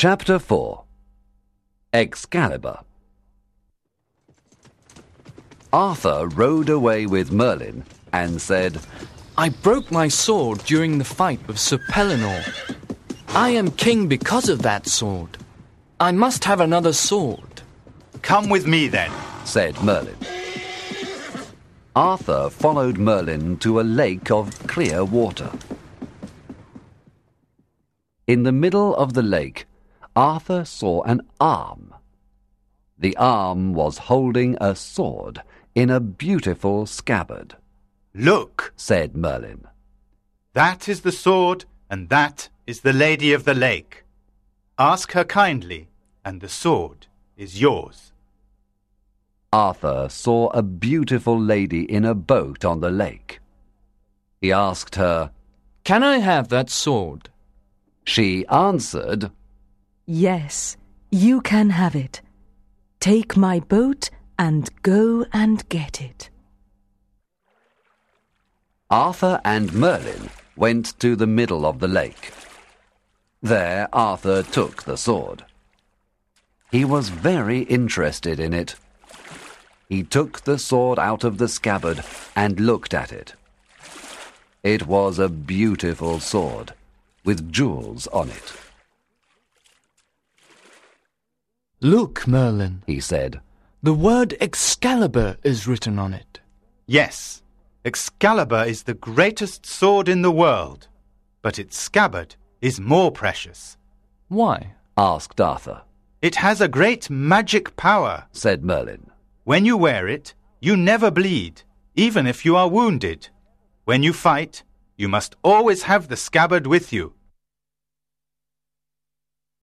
Chapter 4 Excalibur Arthur rode away with Merlin and said, I broke my sword during the fight with Sir Pellinore. I am king because of that sword. I must have another sword. Come with me then. said Merlin. Arthur followed Merlin to a lake of clear water. In the middle of the lake, Arthur saw an arm. The arm was holding a sword in a beautiful scabbard. Look, said Merlin. that is the sword, and that is the Lady of the Lake. Ask her kindly, and the sword is yours. Arthur saw a beautiful lady in a boat on the lake. He asked her. Can I have that sword? She answered, Yes, you can have it. Take my boat and go and get it. Arthur and Merlin went to the middle of the lake. There Arthur took the sword. He was very interested in it. He took the sword out of the scabbard and looked at it. It was a beautiful sword with jewels on it. Look, Merlin, He said, the word Excalibur is written on it. Yes, Excalibur is the greatest sword in the world, but its scabbard is more precious. Why? asked Arthur. It has a great magic power. Said Merlin. When you wear it, you never bleed, even if you are wounded. When you fight, you must always have the scabbard with you.